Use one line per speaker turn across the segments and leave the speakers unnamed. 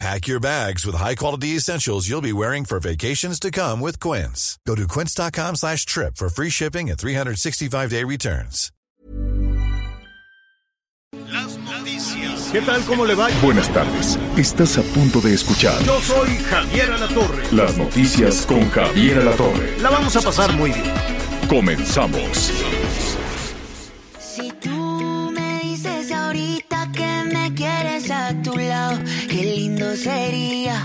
Pack your bags with high-quality essentials you'll be wearing for vacations to come with Quince. Go to quince.com slash trip for free shipping and 365-day returns.
Las noticias.
¿Qué tal? ¿Cómo le va?
Buenas tardes. Estás a punto de escuchar
Yo soy Javier Alatorre.
las noticias con Javier Alatorre.
La vamos a pasar muy bien.
Comenzamos.
Si tú me dices ahorita que me quieres a tu lado, sería.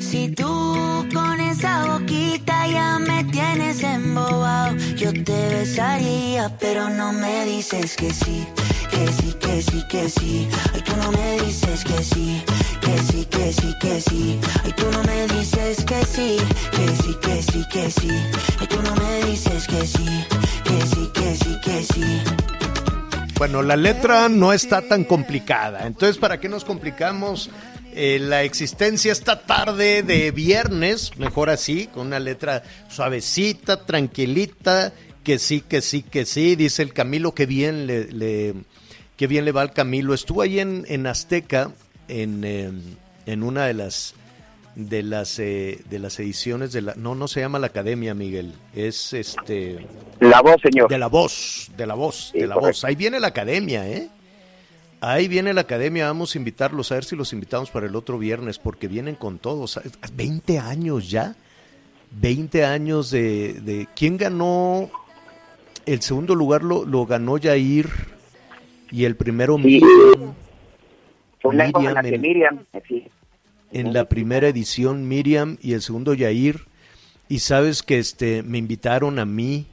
Si tú con esa boquita ya me tienes embobado, yo te besaría, pero no me dices que sí, que sí, que sí, que sí. Ay, tú no me dices que sí, que sí, que sí, que sí. Ay, tú no me dices que sí, que sí, que sí, que sí. Ay, tú no me dices que sí, que sí, que sí, que sí.
Bueno, la letra no está tan complicada. Entonces, ¿para qué nos complicamos eh, la existencia esta tarde de viernes? Mejor así, con una letra suavecita, tranquilita, que sí, que sí, que sí. Dice el Camilo, que bien le, le- qué bien le va al Camilo. Estuvo ahí en, en Azteca, en, eh, en una de las de las eh, de las ediciones de la no no se llama la academia Miguel es este
La voz, señor.
de la voz, de la voz,
Sí,
de la
correcto.
voz. Ahí viene la academia, ¿eh? Ahí viene la academia, vamos a invitarlos, a ver si los invitamos para el otro viernes, porque vienen con todos. 20 años ya, 20 años de... de ¿Quién ganó? El segundo lugar lo, lo ganó Jair y el primero
Sí.
Miriam.
Fue una época en la
Miriam
que Miriam, eh, sí.
en la primera edición Miriam y el segundo Yair y sabes que este me invitaron a mí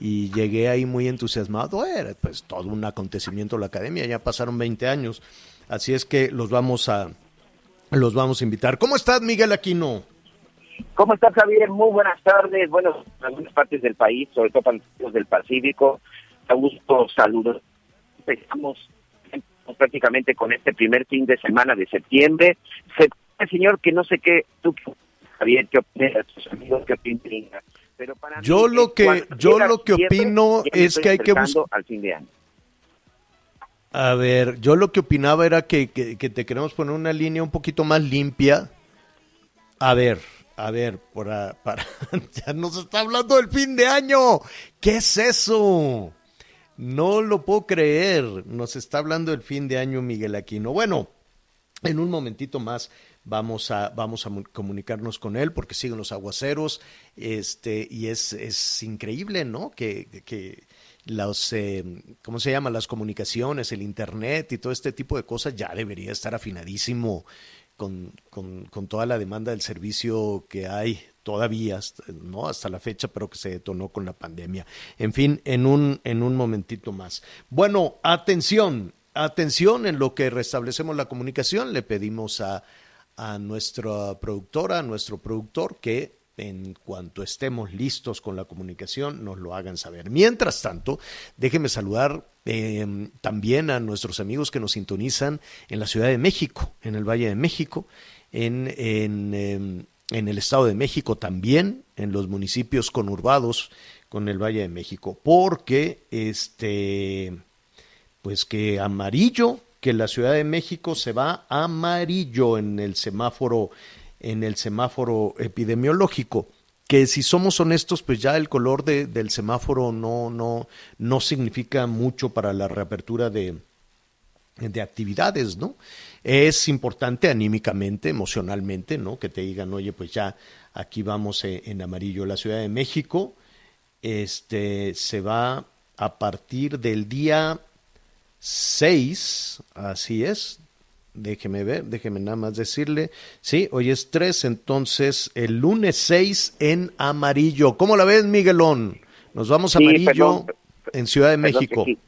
y llegué ahí muy entusiasmado era pues todo un acontecimiento la academia ya pasaron 20 años así es que los vamos a los vamos a invitar ¿cómo estás Miguel Aquino?
¿Cómo estás, Javier? Muy buenas tardes. Bueno, en algunas partes del país, sobre todo para los del Pacífico, a gusto saludos. Empezamos prácticamente con este primer fin de semana de septiembre. Se, señor, que no sé qué, tú, Javier, qué opinas, tus amigos, qué opinas. Pero para
Yo
mí,
lo que- yo lo que opino es que hay que
acercando
bus-
al fin de año.
A ver, yo lo que opinaba era que, que- que te queremos poner una línea un poquito más limpia. A ver, a ver, para, para, ya nos está hablando del fin de año. ¿Qué es eso? No lo puedo creer. Nos está hablando del fin de año Miguel Aquino. Bueno, en un momentito más vamos a, vamos a mu- comunicarnos con él porque siguen los aguaceros este, y es, es increíble, ¿no? Que, que los, eh, ¿cómo se llama? Las comunicaciones, el Internet y todo este tipo de cosas ya debería estar afinadísimo con, con, con toda la demanda del servicio que hay todavía, ¿no? Hasta la fecha, pero que se detonó con la pandemia. En fin, en un, en un momentito más. Bueno, atención, atención en lo que restablecemos la comunicación. Le pedimos a, a nuestra productora, a nuestro productor, que en cuanto estemos listos con la comunicación nos lo hagan saber. Mientras tanto, déjenme saludar eh, también a nuestros amigos que nos sintonizan en la Ciudad de México, en el Valle de México, en, en, en el Estado de México también, en los municipios conurbados con el Valle de México, porque este pues que amarillo, que la Ciudad de México se va amarillo en el semáforo, en el semáforo epidemiológico. Que si somos honestos, pues ya el color de- del semáforo no, no, no significa mucho para la reapertura de, de actividades, ¿no? Es importante anímicamente, emocionalmente, ¿no? Que te digan, oye, pues ya aquí vamos eh, en amarillo. La Ciudad de México, este, se va a partir del día 6, así es. Déjeme ver, déjeme nada más decirle. Sí, hoy es 3, entonces el lunes 6 en amarillo. ¿Cómo la ves, Miguelón? Nos vamos a
Sí,
amarillo
perdón,
en Ciudad de México.
aquí-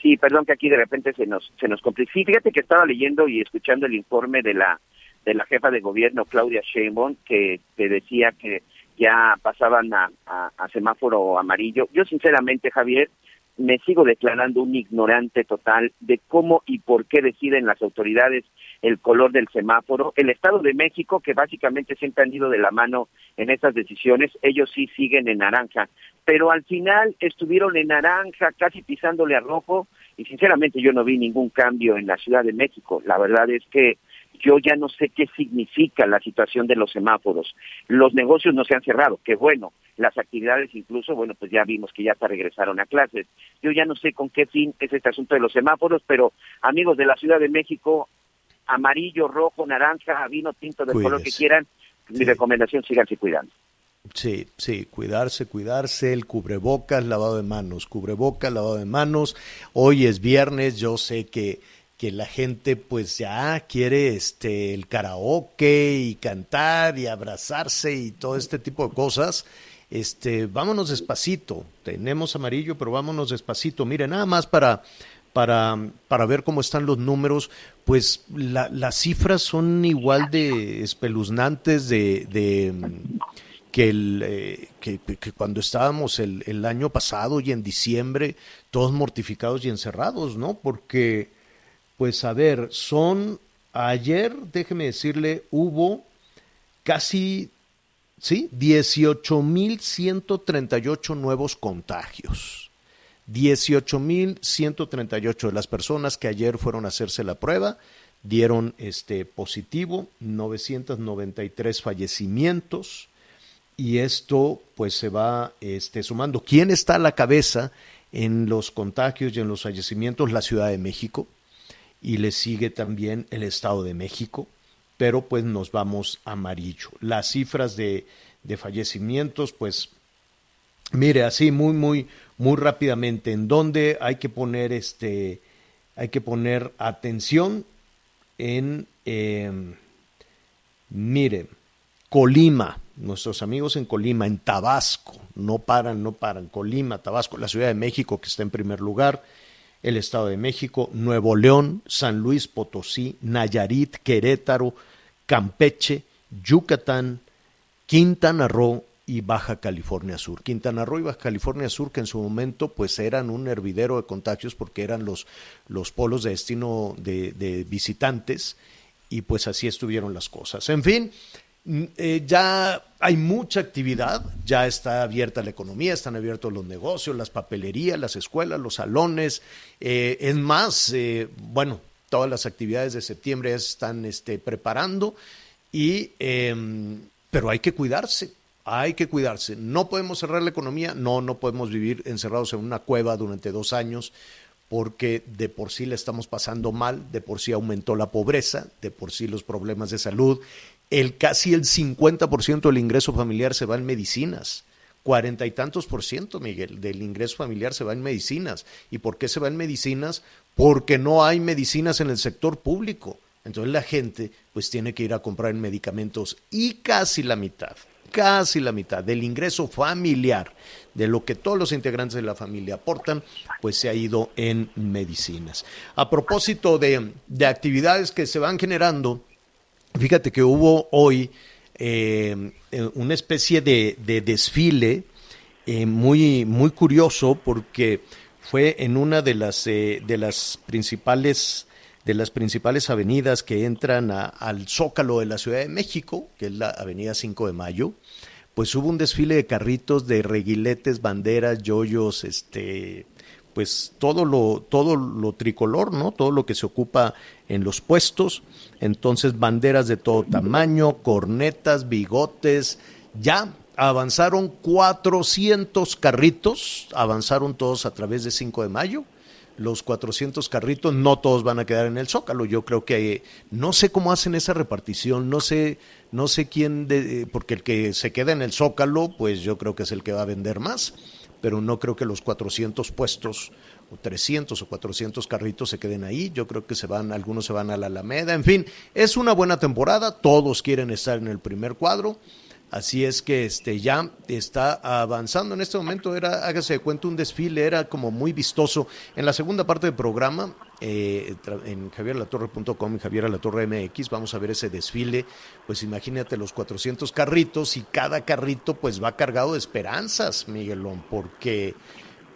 sí, perdón que aquí de repente se nos se nos complica. Sí, fíjate que estaba leyendo y escuchando el informe de la de la jefa de gobierno Claudia Sheinbaum que, que decía que ya pasaban a, a- a semáforo amarillo. Yo sinceramente, Javier, me sigo declarando un ignorante total de cómo y por qué deciden las autoridades el color del semáforo. El Estado de México, que básicamente siempre han ido de la mano en estas decisiones, ellos sí siguen en naranja, pero al final estuvieron en naranja, casi pisándole a rojo, y sinceramente yo no vi ningún cambio en la Ciudad de México. La verdad es que yo ya no sé qué significa la situación de los semáforos. Los negocios no se han cerrado, qué bueno. Las actividades incluso, bueno, pues ya vimos que ya hasta regresaron a clases. Yo ya no sé con qué fin es este asunto de los semáforos, pero amigos de la Ciudad de México, amarillo, rojo, naranja, vino tinto del color que quieran, mi recomendación, síganse cuidando.
Sí, sí, cuidarse, cuidarse, el cubrebocas, lavado de manos, cubrebocas, lavado de manos. Hoy es viernes, yo sé que que la gente pues ya quiere este el karaoke y cantar y abrazarse y todo este tipo de cosas. Este, vámonos despacito. Tenemos amarillo, pero vámonos despacito. Mire, nada más para para, para ver cómo están los números, pues las cifras son igual de espeluznantes de, que, el, eh, que, cuando estábamos el, año pasado y en diciembre, todos mortificados y encerrados, ¿no? Porque pues a ver, son ayer, déjeme decirle, hubo casi, sí, 18.138 nuevos contagios. 18.138 de las personas que ayer fueron a hacerse la prueba dieron este positivo, 993 fallecimientos y esto pues se va este, sumando. ¿Quién está a la cabeza en los contagios y en los fallecimientos? La Ciudad de México, y le sigue también el Estado de México, pero pues nos vamos amarillo. Las cifras de, de fallecimientos, pues mire, así muy, muy, muy rápidamente, en dónde hay que poner este, hay que poner atención en, eh, mire, Colima, nuestros amigos en Colima, en Tabasco, no paran, no paran, Colima, Tabasco, la Ciudad de México que está en primer lugar, el Estado de México, Nuevo León, San Luis Potosí, Nayarit, Querétaro, Campeche, Yucatán, Quintana Roo y Baja California Sur. Quintana Roo y Baja California Sur que en su momento pues eran un hervidero de contagios porque eran los, los polos de destino de, de visitantes y pues así estuvieron las cosas. En fin, eh, ya hay mucha actividad, ya está abierta la economía, están abiertos los negocios, las papelerías, las escuelas, los salones. Eh, es más, eh, bueno, todas las actividades de septiembre ya se están este, preparando, y, em, pero hay que cuidarse, hay que cuidarse. No podemos cerrar la economía, no, no podemos vivir encerrados en una cueva durante dos años porque de por sí le estamos pasando mal, de por sí aumentó la pobreza, de por sí los problemas de salud el casi el 50% del ingreso familiar se va en medicinas. Cuarenta y tantos por ciento, Miguel, del ingreso familiar se va en medicinas. ¿Y por qué se va en medicinas? Porque no hay medicinas en el sector público. Entonces la gente pues tiene que ir a comprar en medicamentos y casi la mitad, casi la mitad del ingreso familiar, de lo que todos los integrantes de la familia aportan, pues se ha ido en medicinas. A propósito de, de actividades que se van generando, Fíjate que hubo hoy eh, una especie de, desfile eh, muy, muy curioso porque fue en una de las, eh, de las principales de las principales avenidas que entran al Zócalo de la Ciudad de México, que es la Avenida 5 de Mayo, pues hubo un desfile de carritos de reguiletes, banderas, yoyos, este, pues todo lo, todo lo tricolor, ¿no? Todo lo que se ocupa en los puestos. Entonces, banderas de todo tamaño, cornetas, bigotes, ya avanzaron 400 carritos, avanzaron todos a través de 5 de mayo. Los 400 carritos no todos van a quedar en el Zócalo. Yo creo que no sé cómo hacen esa repartición, no sé, no sé quién, de, porque el que se queda en el Zócalo, pues yo creo que es el que va a vender más pero no creo que los 400 puestos o 300 o 400 carritos se queden ahí. Yo creo que se van, algunos se van a la Alameda. En fin, es una buena temporada. Todos quieren estar en el primer cuadro. Así es que este ya está avanzando en este momento. Era, hágase de cuenta, un desfile, era como muy vistoso. En la segunda parte del programa, eh, en javierlatorre.com y Javier MX, vamos a ver ese desfile. Pues imagínate los 400 carritos y cada carrito pues va cargado de esperanzas, Miguelón, porque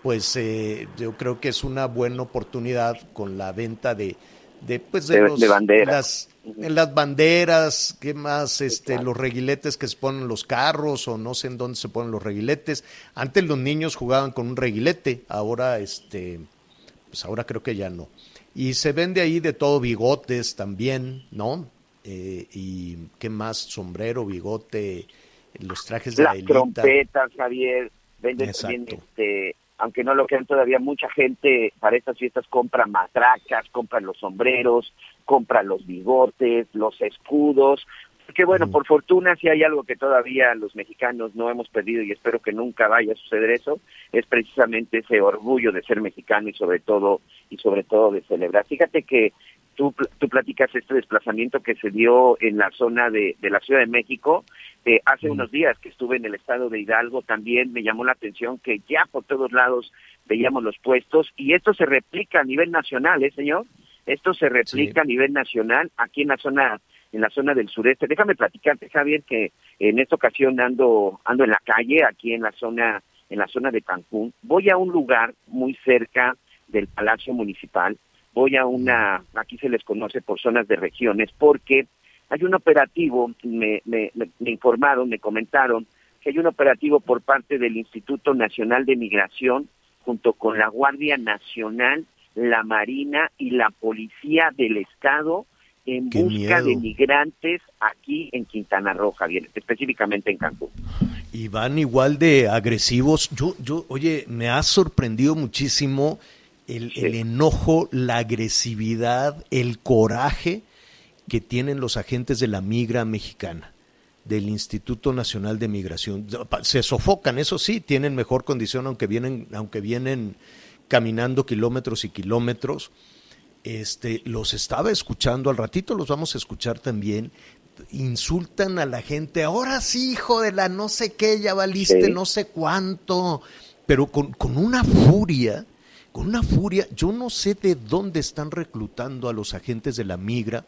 pues eh, yo creo que es una buena oportunidad con la venta de, de pues
De-
los-
de banderas.
las, las banderas, qué más, este, los reguiletes que se ponen en los carros o no sé en dónde se ponen los reguiletes. Antes los niños jugaban con un reguilete, ahora este, pues ahora creo que ya no. Y se vende ahí de todo, bigotes también, ¿no? Eh, y qué más, sombrero, bigote, los trajes de la
Las
élite.
trompetas, Javier, venden
Exacto.
también, este, aunque no lo crean todavía, mucha gente para estas fiestas compra matracas, compra los sombreros, compra los bigotes, los escudos. Que bueno,
Mm.
por fortuna, si hay algo que todavía los mexicanos no hemos perdido y espero que nunca vaya a suceder eso, es precisamente ese orgullo de ser mexicano y sobre todo y sobre todo de celebrar. Fíjate que tú, tú platicas este desplazamiento que se dio en la zona de, de la Ciudad de México. Eh, hace
Mm.
unos días que estuve en el estado de Hidalgo también me llamó la atención que ya por todos lados veíamos los puestos y esto se replica a nivel nacional, ¿eh, señor? Esto se replica a nivel nacional aquí en la zona en la zona del sureste. Déjame platicarte, Javier, que en esta ocasión ando ando en la calle aquí en la zona en la zona de Cancún. Voy a un lugar muy cerca del Palacio Municipal. Voy a una aquí se les conoce por zonas de regiones porque hay un operativo, me, me, me- me informaron, me comentaron que hay un operativo por parte del Instituto Nacional de Migración junto con la Guardia Nacional, la Marina y la Policía del Estado en
Qué
busca de migrantes aquí en Quintana Roo, Javier, específicamente en Cancún.
Y van igual de agresivos. Yo, yo, oye, me ha sorprendido muchísimo el,
Sí.
el enojo, la agresividad, el coraje que tienen los agentes de la migra mexicana, del Instituto Nacional de Migración. Se sofocan, eso sí, tienen mejor condición, aunque vienen, aunque vienen caminando kilómetros y kilómetros. Este, los estaba escuchando, al ratito los vamos a escuchar también. Insultan a la gente, ahora sí, hijo de la no sé qué, ya valiste
Sí.
no sé cuánto, pero con, con una furia, con una furia, yo no sé de dónde están reclutando a los agentes de la migra,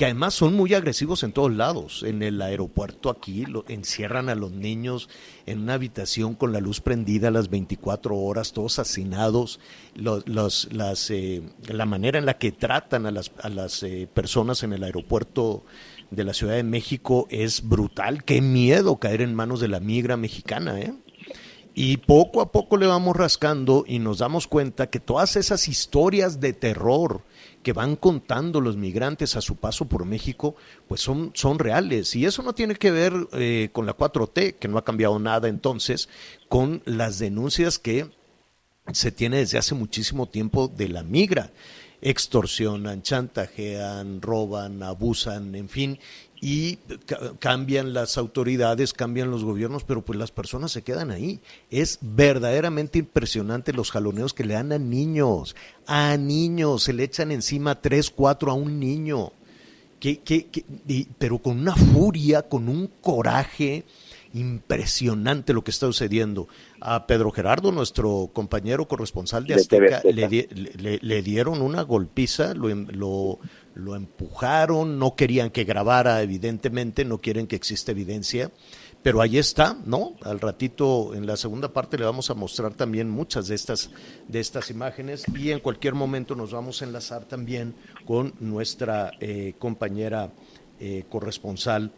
que además son muy agresivos en todos lados. En el aeropuerto aquí lo, encierran a los niños en una habitación con la luz prendida las 24 horas, todos hacinados. Los- las, eh, la manera en la que tratan a las, a las eh, personas en el aeropuerto de la Ciudad de México es brutal. Qué miedo caer en manos de la migra mexicana, ¿eh? Y poco a poco le vamos rascando y nos damos cuenta que todas esas historias de terror que van contando los migrantes a su paso por México, pues son, son reales. Y eso no tiene que ver eh, con la 4T, que no ha cambiado nada entonces, con las denuncias que se tiene desde hace muchísimo tiempo de la migra. Extorsionan, chantajean, roban, abusan, en fin, y ca- cambian las autoridades, cambian los gobiernos, pero pues las personas se quedan ahí. Es verdaderamente impresionante los jaloneos que le dan a niños, a niños, se le echan encima tres, cuatro a un niño, que, que- que- y- pero con una furia, con un coraje impresionante lo que está sucediendo. A Pedro Gerardo, nuestro compañero corresponsal de Azteca, le, le- le- le dieron una golpiza, lo, lo, lo empujaron, no querían que grabara, evidentemente, no quieren que exista evidencia, pero ahí está, ¿no? Al ratito, en la segunda parte, le vamos a mostrar también muchas de estas, de estas imágenes y en cualquier momento nos vamos a enlazar también con nuestra eh, compañera eh, corresponsal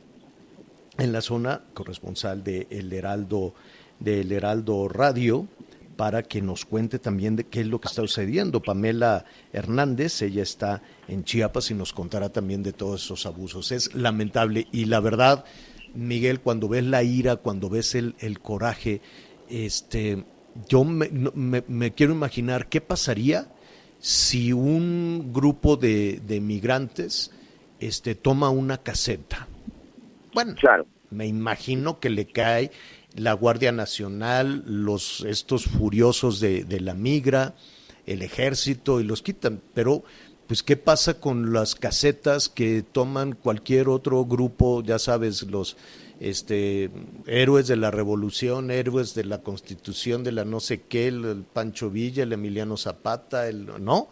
en la zona, corresponsal de El Heraldo, de El Heraldo Radio, para que nos cuente también de qué es lo que está sucediendo. Pamela Hernández, ella está en Chiapas y nos contará también de todos esos abusos. Es lamentable y la verdad, Miguel, cuando ves la ira, cuando ves el, el coraje, este, yo me, me quiero imaginar qué pasaría si un grupo de, de migrantes este, toma una caseta. Bueno,
Claro.
me imagino que le cae la Guardia Nacional, los estos furiosos de, de la migra, el ejército y los quitan. Pero, pues, ¿qué pasa con las casetas que toman cualquier otro grupo? Ya sabes, los este héroes de la revolución, héroes de la constitución, de la no sé qué, el, el Pancho Villa, el Emiliano Zapata, el no.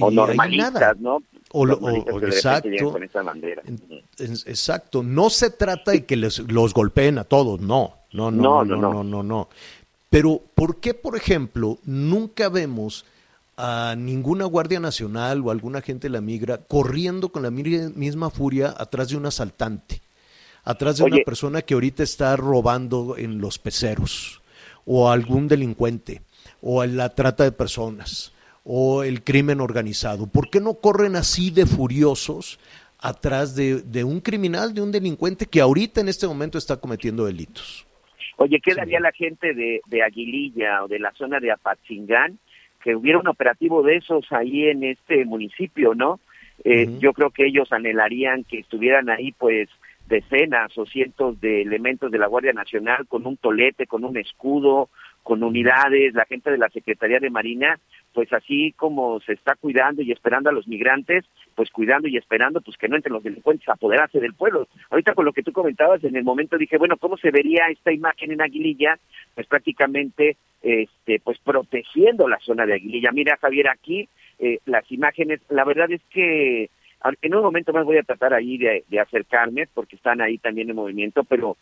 O
Y ahí
normalistas,
nada.
¿no?
O lo-
Normalistas
o-
repente
exacto.
con esa
Exacto, no se trata de que les, los golpeen a todos, no, no, no,
No,
no,
no,
no, no, Pero ¿por qué, por ejemplo, nunca vemos a ninguna Guardia Nacional o alguna gente de la migra corriendo con la misma furia atrás de un asaltante, atrás de una persona que ahorita está robando en los peceros, o algún delincuente, o en la trata de personas, o el crimen organizado. ¿Por qué no corren así de furiosos atrás de, de un criminal, de un delincuente que ahorita en este momento está cometiendo delitos?
Oye, ¿qué daría la gente de, de Aguililla o de la zona de Apatzingán que hubiera un operativo de esos ahí en este municipio, ¿no? Eh, Yo creo que ellos anhelarían que estuvieran ahí, pues, decenas o cientos de elementos de la Guardia Nacional con un tolete, con un escudo, con unidades, la gente de la Secretaría de Marina, pues así como se está cuidando y esperando a los migrantes, pues cuidando y esperando pues que no entren los delincuentes a apoderarse del pueblo. Ahorita con lo que tú comentabas en el momento dije, bueno, ¿cómo se vería esta imagen en Aguililla? Pues prácticamente este pues protegiendo la zona de Aguililla. Mira, Javier, aquí eh, las imágenes, la verdad es que en un momento más voy a tratar ahí de, de acercarme porque están ahí también en movimiento, pero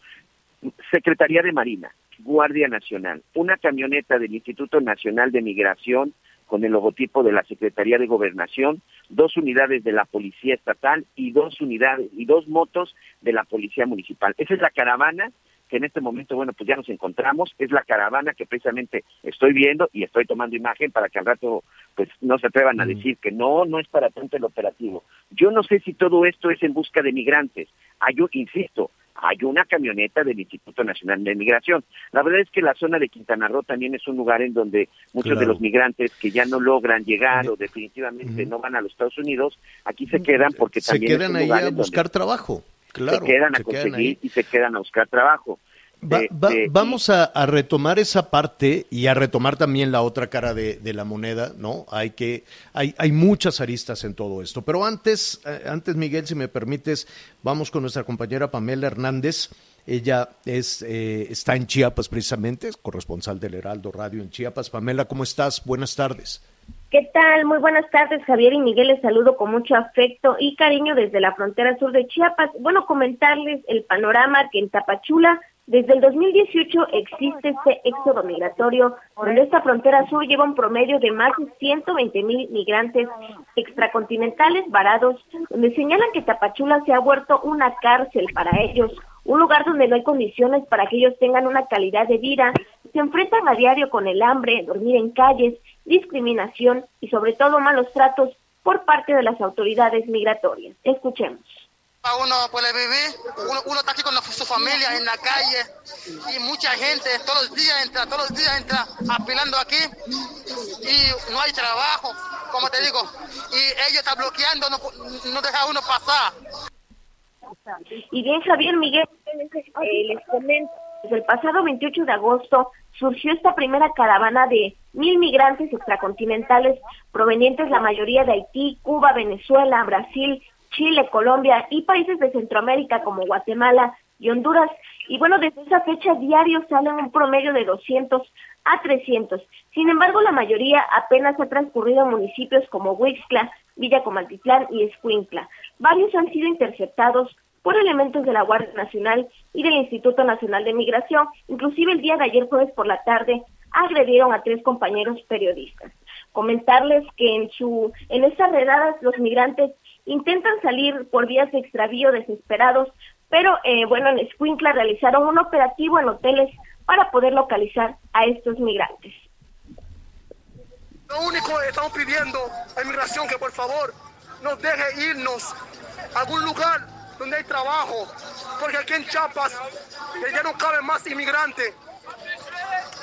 Secretaría de Marina, Guardia Nacional, una camioneta del Instituto Nacional de Migración con el logotipo de la Secretaría de Gobernación, dos unidades de la Policía Estatal y dos unidades y dos motos de la Policía Municipal. Esa es la caravana que en este momento, bueno, pues ya nos encontramos, es la caravana que precisamente estoy viendo y estoy tomando imagen para que al rato pues no se atrevan a mm. decir que no, no es para tanto el operativo. Yo no sé si todo esto es en busca de migrantes. Hay, yo insisto, hay una camioneta del Instituto Nacional de Migración. La verdad es que la zona de Quintana Roo también es un lugar en donde muchos de los migrantes que ya no logran llegar o definitivamente no van a los Estados Unidos, aquí se quedan porque también
se quedan ahí a buscar trabajo. Claro,
se quedan a conseguir y se quedan a buscar trabajo.
Vamos a, retomar esa parte y a retomar también la otra cara de, la moneda, ¿no? Hay que, hay, hay muchas aristas en todo esto. Pero antes, eh, antes, Miguel, si me permites, vamos con nuestra compañera Pamela Hernández. Ella es, eh, está en Chiapas precisamente, es corresponsal del Heraldo Radio en Chiapas. Pamela, ¿cómo estás? Buenas tardes.
¿Qué tal? Muy buenas tardes, Javier y Miguel. Les saludo con mucho afecto y cariño desde la frontera sur de Chiapas. Bueno, comentarles el panorama que en Tapachula desde el 2018 existe este éxodo migratorio, donde esta frontera sur lleva un promedio de más de 120 mil migrantes extracontinentales varados, donde señalan que Tapachula se ha vuelto una cárcel para ellos, un lugar donde no hay condiciones para que ellos tengan una calidad de vida, se enfrentan a diario con el hambre, dormir en calles, discriminación y sobre todo malos tratos por parte de las autoridades migratorias. Escuchemos
uno puede vivir, uno, está aquí con su familia en la calle y mucha gente todos los días entra, todos los días entra apilando aquí y no hay trabajo, como te digo, y ellos están bloqueando, no, no deja uno pasar.
Y bien, Javier Miguel, eh, les comento, desde el pasado 28 de agosto surgió esta primera caravana de mil migrantes extracontinentales provenientes la mayoría de Haití, Cuba, Venezuela, Brasil, Chile, Colombia y países de Centroamérica como Guatemala y Honduras. Y bueno, desde esa fecha diario salen un promedio de 200 a 300. Sin embargo, la mayoría apenas ha transcurrido en municipios como Huixla, Villa Comaltitlán y Escuintla. Varios han sido interceptados por elementos de la Guardia Nacional y del Instituto Nacional de Migración. Inclusive el día de ayer jueves por la tarde agredieron a tres compañeros periodistas. Comentarles que en su en estas redadas los migrantes intentan salir por vías de extravío desesperados, pero eh, bueno, en Escuintla realizaron un operativo en hoteles para poder localizar a estos migrantes.
Lo único que estamos pidiendo a inmigración que por favor nos deje irnos a algún lugar donde hay trabajo, porque aquí en Chiapas eh, ya no caben más inmigrantes.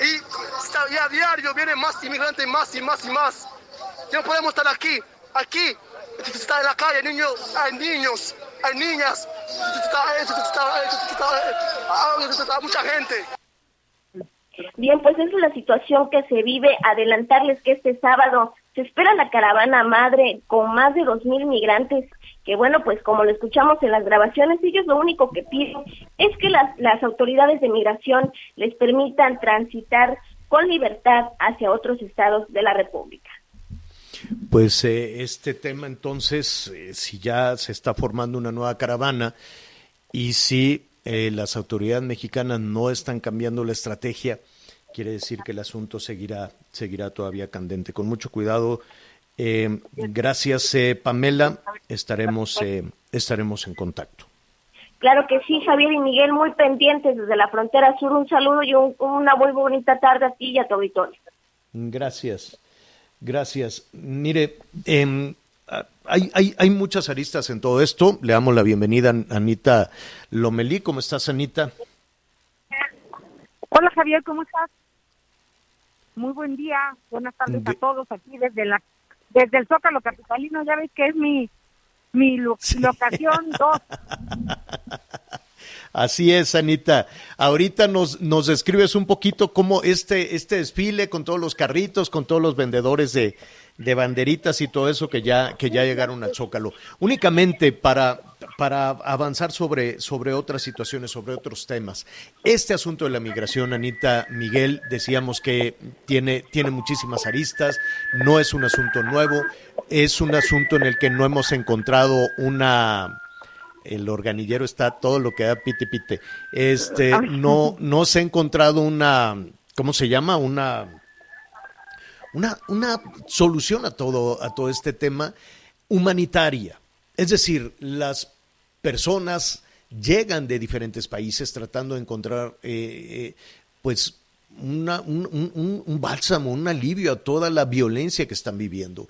Y, a diario vienen más inmigrantes, más y más y más. Ya no podemos estar aquí. Aquí está en la calle, niños, hay niños, hay niñas, está, mucha gente.
Bien, pues esa es la situación que se vive. Adelantarles que este sábado se espera la caravana madre con más de dos mil migrantes, que bueno, pues como lo escuchamos en las grabaciones, ellos lo único que piden es que las, las autoridades de migración les permitan transitar con libertad hacia otros estados de la República.
Pues eh, este tema entonces, eh, si ya se está formando una nueva caravana y si eh, las autoridades mexicanas no están cambiando la estrategia, quiere decir que el asunto seguirá, seguirá todavía candente. Con mucho cuidado. Eh, gracias, eh, Pamela. Estaremos, estaremos en contacto.
Claro que sí, Javier y Miguel, muy pendientes desde la frontera sur. Un saludo y una muy bonita tarde a ti y a tu auditorio.
Gracias, gracias. Mire, em, hay, hay, hay, muchas aristas en todo esto. Le damos la bienvenida a Anita Lomelí. ¿Cómo estás, Anita?
Hola, Javier, ¿cómo estás? Muy buen día, buenas tardes a todos aquí desde la desde el Zócalo Capitalino. Ya ves que es mi mi locación 2.
Así es, Anita. Ahorita nos, nos describes un poquito cómo este, este desfile con todos los carritos, con todos los vendedores de, de banderitas y todo eso que ya, que ya llegaron a Zócalo. Únicamente para, para avanzar sobre, sobre otras situaciones, sobre otros temas. Este asunto de la migración, Anita Miguel, decíamos que tiene, tiene muchísimas aristas, no es un asunto nuevo, es un asunto en el que no hemos encontrado una el organillero está todo lo que da pite pite. Este, no, no se ha encontrado una, ¿cómo se llama? Una, una, una solución a todo, a todo este tema humanitaria. Es decir, las personas llegan de diferentes países tratando de encontrar, eh, eh, pues, una, un, un, bálsamo, un alivio a toda la violencia que están viviendo.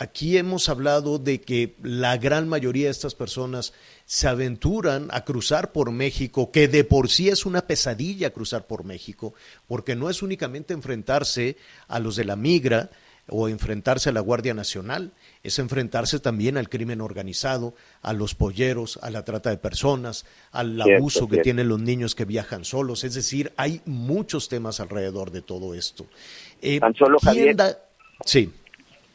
Aquí hemos hablado de que la gran mayoría de estas personas se aventuran a cruzar por México, que de por sí es una pesadilla cruzar por México, porque no es únicamente enfrentarse a los de la migra o enfrentarse a la Guardia Nacional, es enfrentarse también al crimen organizado, a los polleros, a la trata de personas, al abuso que tienen los niños que viajan solos. Es decir, hay muchos temas alrededor de todo esto.
Eh, Tan solo, Javier.
Sí.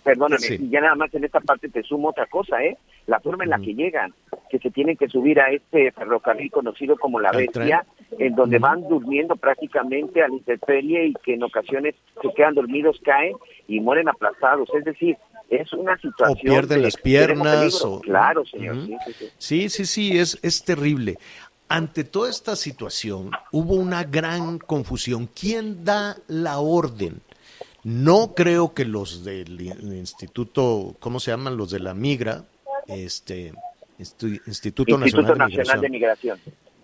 Perdóname, y ya nada más en esta parte te sumo otra cosa, ¿eh? La forma en la que llegan, que se tienen que subir a este ferrocarril conocido como la bestia, en donde van durmiendo prácticamente a la intemperie y que en ocasiones se quedan dormidos, caen y mueren aplastados. Es decir, es una situación.
O pierden las piernas. O...
Claro, señor.
sí, sí, sí, es, es terrible. Ante toda esta situación hubo una gran confusión. ¿Quién da la orden? No creo que los del instituto, ¿cómo se llaman? Los de la migra, este Instituto, Nacional, de, Migración.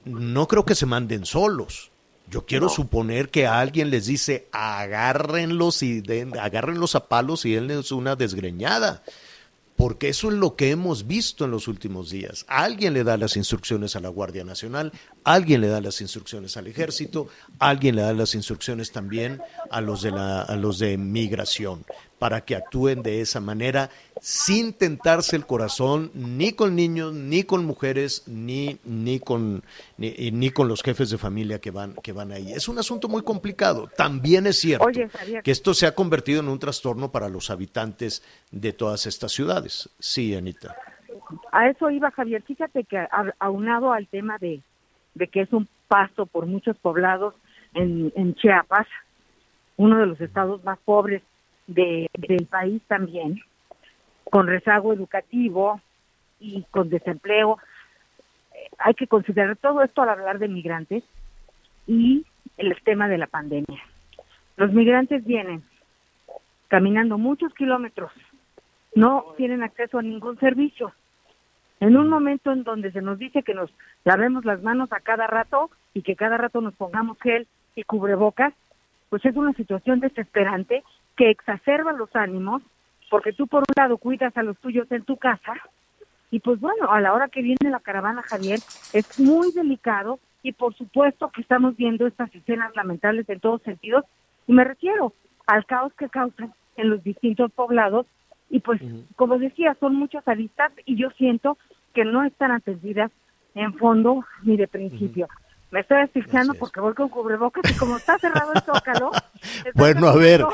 No creo que se manden solos. Yo quiero suponer que alguien les dice agárrenlos y den, agárrenlos a palos y denles una desgreñada porque eso es lo que hemos visto en los últimos días. Alguien le da las instrucciones a la Guardia Nacional, alguien le da las instrucciones al Ejército, alguien le da las instrucciones también a los de la, a los de migración para que actúen de esa manera sin tentarse el corazón ni con niños, ni con mujeres, ni, ni, con, ni, con los jefes de familia que van, que van ahí. Es un asunto muy complicado. También es cierto que esto se ha convertido en un trastorno para los habitantes de todas estas ciudades. Sí, Anita.
A eso iba Javier. Fíjate que aunado al tema de, de que es un paso por muchos poblados en, en Chiapas, uno de los estados más pobres del país también, con rezago educativo y con desempleo. Eh, hay que considerar todo esto al hablar de migrantes y el tema de la pandemia. Los migrantes vienen caminando muchos kilómetros, no tienen acceso a ningún servicio. En un momento en donde se nos dice que nos lavemos las manos a cada rato y que cada rato nos pongamos gel y cubrebocas, pues es una situación desesperante que exacerba los ánimos, porque tú por un lado cuidas a los tuyos en tu casa, y pues bueno, a la hora que viene la caravana, Javier, es muy delicado y por supuesto que estamos viendo estas escenas lamentables en todos sentidos, y me refiero al caos que causan en los distintos poblados, y pues como decía, son muchas aristas y yo siento que no están atendidas en fondo ni de principio. Me estoy asfixiando porque voy con cubrebocas y como está cerrado el zócalo.
Bueno, a ver,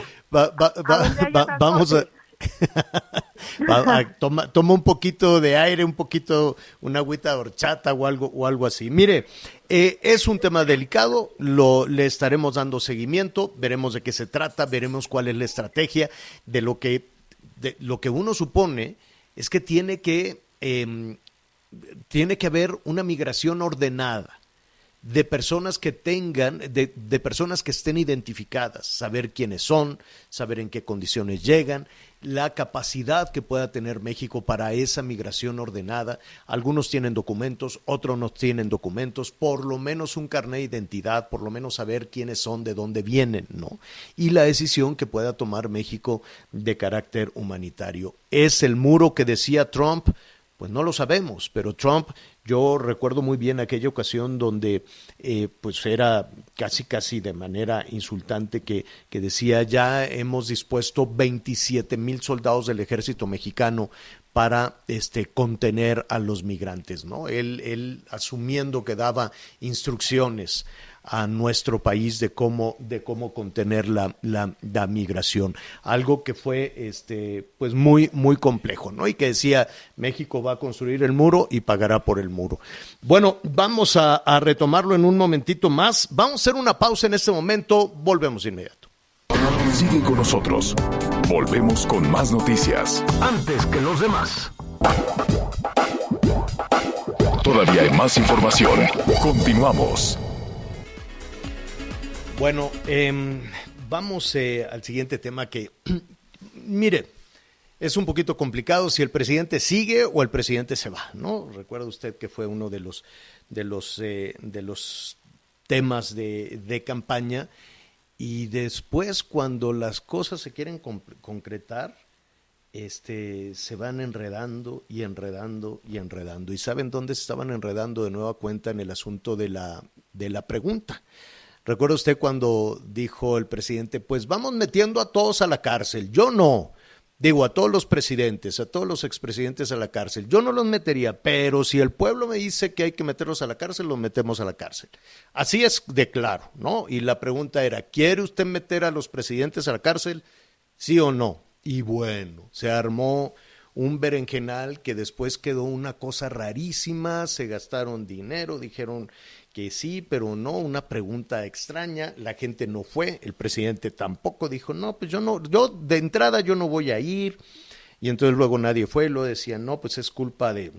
vamos a... toma, un poquito de aire, un poquito, una agüita de horchata o algo, o algo así. Mire, eh, es un tema delicado, lo, le estaremos dando seguimiento, veremos de qué se trata, veremos cuál es la estrategia de lo que, de, lo que uno supone es que tiene que, eh, tiene que haber una migración ordenada de personas que tengan, de, de, personas que estén identificadas, saber quiénes son, saber en qué condiciones llegan, la capacidad que pueda tener México para esa migración ordenada. Algunos tienen documentos, otros no tienen documentos, por lo menos un carnet de identidad, por lo menos saber quiénes son, de dónde vienen, ¿no? Y la decisión que pueda tomar México de carácter humanitario. ¿Es el muro que decía Trump? Pues no lo sabemos, pero Trump yo recuerdo muy bien aquella ocasión donde eh, pues era casi casi de manera insultante que, que decía ya hemos dispuesto 27 mil soldados del ejército mexicano para este contener a los migrantes, ¿no? Él, él asumiendo que daba instrucciones a nuestro país de cómo, de cómo contener la, la, migración. Algo que fue este, pues muy, muy complejo, ¿no? Y que decía México va a construir el muro y pagará por el muro. Bueno, vamos a, a retomarlo en un momentito más. Vamos a hacer una pausa en este momento, volvemos inmediato.
Sigue con nosotros. Volvemos con más noticias.
Antes que los demás.
Todavía hay más información. Continuamos.
Bueno, eh, vamos eh, al siguiente tema que, mire, es un poquito complicado si el presidente sigue o el presidente se va, ¿no? Recuerda usted que fue uno de los de los eh, de los temas de, de, campaña y después cuando las cosas se quieren concretar, este, se van enredando y enredando y enredando. ¿Y saben dónde se estaban enredando de nueva cuenta en el asunto de la, de la pregunta? ¿Recuerda usted cuando dijo el presidente, pues vamos metiendo a todos a la cárcel? Yo no. Digo, a todos los presidentes, a todos los expresidentes a la cárcel. Yo no los metería, pero si el pueblo me dice que hay que meterlos a la cárcel, los metemos a la cárcel. Así es de claro, ¿no? Y la pregunta era, ¿quiere usted meter a los presidentes a la cárcel? ¿Sí o no? Y bueno, se armó un berenjenal que después quedó una cosa rarísima, se gastaron dinero, dijeron que sí, pero no, una pregunta extraña, la gente no fue, el presidente tampoco dijo, no, pues yo no, yo de entrada yo no voy a ir, y entonces luego nadie fue, lo decían, no, pues es culpa de,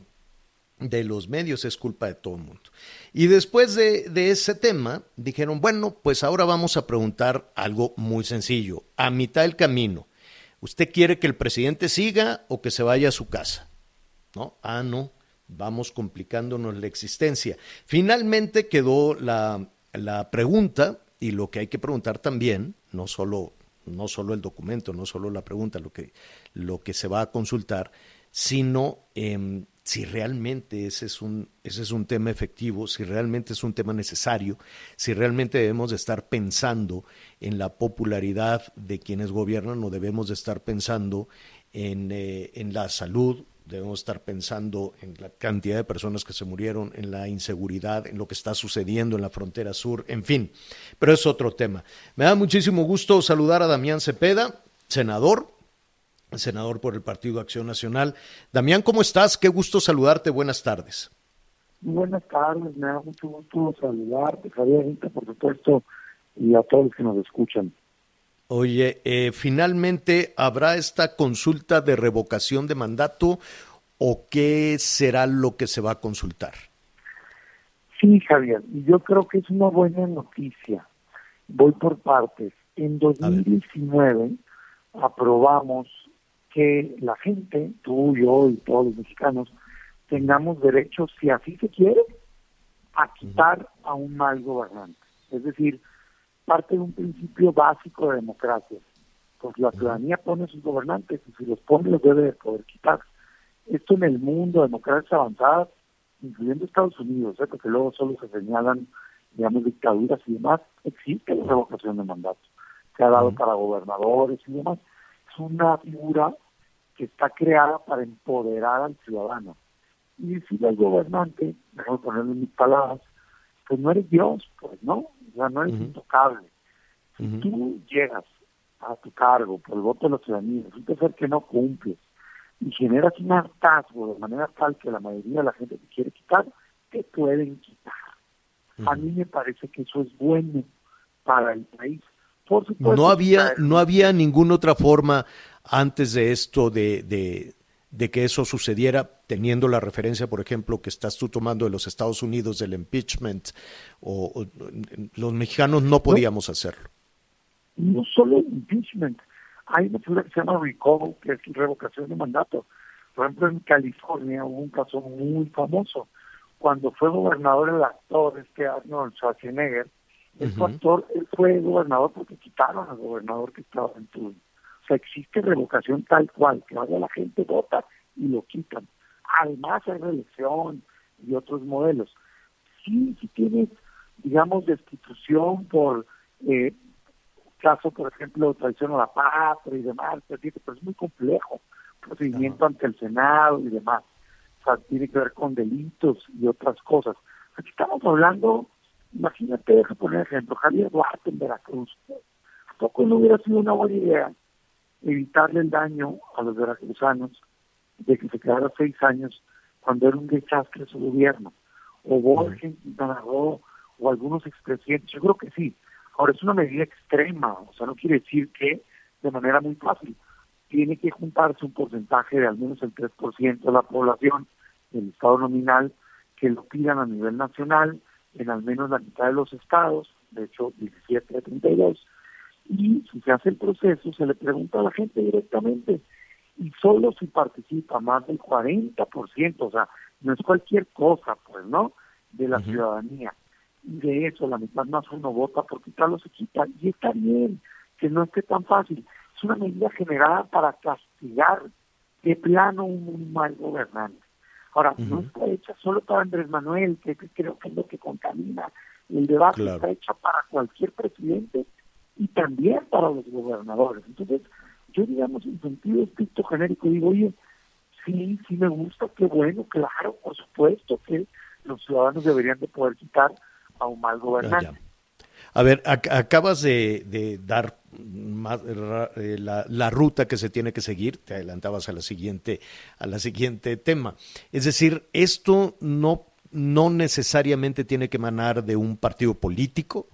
de los medios, es culpa de todo el mundo. Y después de, de ese tema, dijeron, bueno, pues ahora vamos a preguntar algo muy sencillo, a mitad del camino, ¿usted quiere que el presidente siga o que se vaya a su casa? ¿No? Ah, no vamos complicándonos la existencia. Finalmente quedó la, la pregunta y lo que hay que preguntar también, no solo, no solo el documento, no solo la pregunta, lo que, lo que se va a consultar, sino eh, si realmente ese es, un, ese es un tema efectivo, si realmente es un tema necesario, si realmente debemos de estar pensando en la popularidad de quienes gobiernan o debemos de estar pensando en, eh, en la salud debemos estar pensando en la cantidad de personas que se murieron, en la inseguridad, en lo que está sucediendo en la frontera sur, en fin, pero es otro tema. Me da muchísimo gusto saludar a Damián Cepeda, senador, senador por el Partido Acción Nacional. Damián, ¿cómo estás? Qué gusto saludarte, buenas tardes.
Buenas tardes, me da mucho gusto saludarte, Javier, por supuesto, y a todos los que nos escuchan.
Oye, eh, finalmente habrá esta consulta de revocación de mandato o qué será lo que se va a consultar?
Sí, Javier, y yo creo que es una buena noticia. Voy por partes. En 2019 aprobamos que la gente, tú, yo y todos los mexicanos, tengamos derecho, si así se quiere, a quitar a un mal gobernante. Es decir, parte de un principio básico de democracia. Pues la ciudadanía pone sus gobernantes y si los pone los debe de poder quitar. Esto en el mundo, democracias avanzadas, incluyendo Estados Unidos, ¿eh? porque luego solo se señalan, digamos, dictaduras y demás, existe la revocación de mandato. Se ha dado para gobernadores y demás. Es una figura que está creada para empoderar al ciudadano. Y decirle al gobernante, déjame ponerle mis palabras, pues no eres Dios, pues no, o sea, no eres intocable. Si tú llegas a tu cargo por el voto de los ciudadanos, resulta ser que no cumples y generas un hartazgo de manera tal que la mayoría de la gente te quiere quitar, te pueden quitar. A mí me parece que eso es bueno para el país. Por supuesto,
no había, no había ninguna otra forma antes de esto de, de, de que eso sucediera, teniendo la referencia, por ejemplo, que estás tú tomando de los Estados Unidos del impeachment, o, los mexicanos no podíamos hacerlo?
No solo impeachment, hay una figura que se llama recall, que es revocación de mandato. Por ejemplo, en California hubo un caso muy famoso. Cuando fue gobernador el actor, este Arnold Schwarzenegger, el actor, él fue gobernador porque quitaron al gobernador que estaba en turno sea, existe revocación tal cual, que vaya la gente, vota y lo quitan. Además hay reelección y otros modelos. Sí, sí tienes, digamos, destitución por eh, caso, por ejemplo, traición a la patria y demás, pero es muy complejo. Procedimiento ante el Senado y demás. O sea, tiene que ver con delitos y otras cosas. Aquí estamos hablando, imagínate, deja poner ejemplo, Javier Duarte en Veracruz. poco no hubiera sido una buena idea evitarle el daño a los veracruzanos de que se quedara seis años cuando era un desastre su gobierno. O Borges, Quintana Roo, o algunos expresidentes, yo creo que sí. Ahora es una medida extrema, o sea, no quiere decir que de manera muy fácil. Tiene que juntarse un porcentaje de al menos el 3% de la población del estado nominal que lo pidan a nivel nacional en al menos la mitad de los estados, de hecho 17 de 32, y si se hace el proceso se le pregunta a la gente directamente y solo si participa más del 40%, o sea, no es cualquier cosa, pues, ¿no? De la ciudadanía. Y de eso la mitad más uno vota por quitarlo se quita. Y está bien que no esté tan fácil. Es una medida generada para castigar de plano un mal gobernante. Ahora, no está hecha solo para Andrés Manuel, que creo que es lo que contamina el debate, está hecha para cualquier presidente y también para los gobernadores. Entonces, yo digamos en sentido estricto genérico digo, oye, sí, sí me gusta, qué bueno, claro, por supuesto que los ciudadanos deberían de poder quitar a un mal gobernante.
A ver, acabas de, dar más, eh, la, la, ruta que se tiene que seguir, te adelantabas a la siguiente, a la siguiente tema. Es decir, esto no, no necesariamente tiene que emanar de un partido político,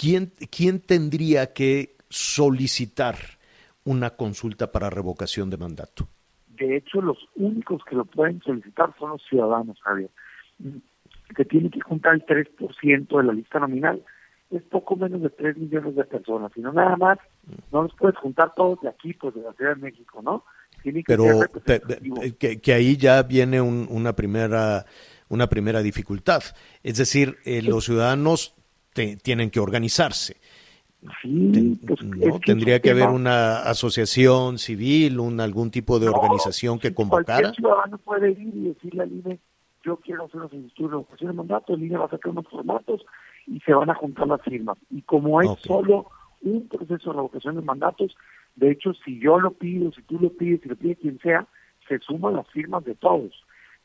¿quién, quién tendría que solicitar una consulta para revocación de mandato?
De hecho, los únicos que lo pueden solicitar son los ciudadanos, Javier, que tienen que juntar el 3% de la lista nominal. Es poco menos de 3 millones de personas, sino nada más, no los puedes juntar todos de aquí, pues de la Ciudad de México, ¿no?
que Pero que, ahí ya viene una primera una primera dificultad. Es decir, eh, los ciudadanos tienen que organizarse.
Pues,
¿no? Tendría que haber una asociación civil, un, algún tipo de organización que convocara.
Cualquier ciudadano puede ir y decirle al INE, yo quiero hacer una solicitud de revocación de mandato, el INE va a sacar unos formatos y se van a juntar las firmas. Y como es solo un proceso de revocación de mandatos, de hecho, si yo lo pido, si tú lo pides, si lo pide quien sea, se suman las firmas de todos.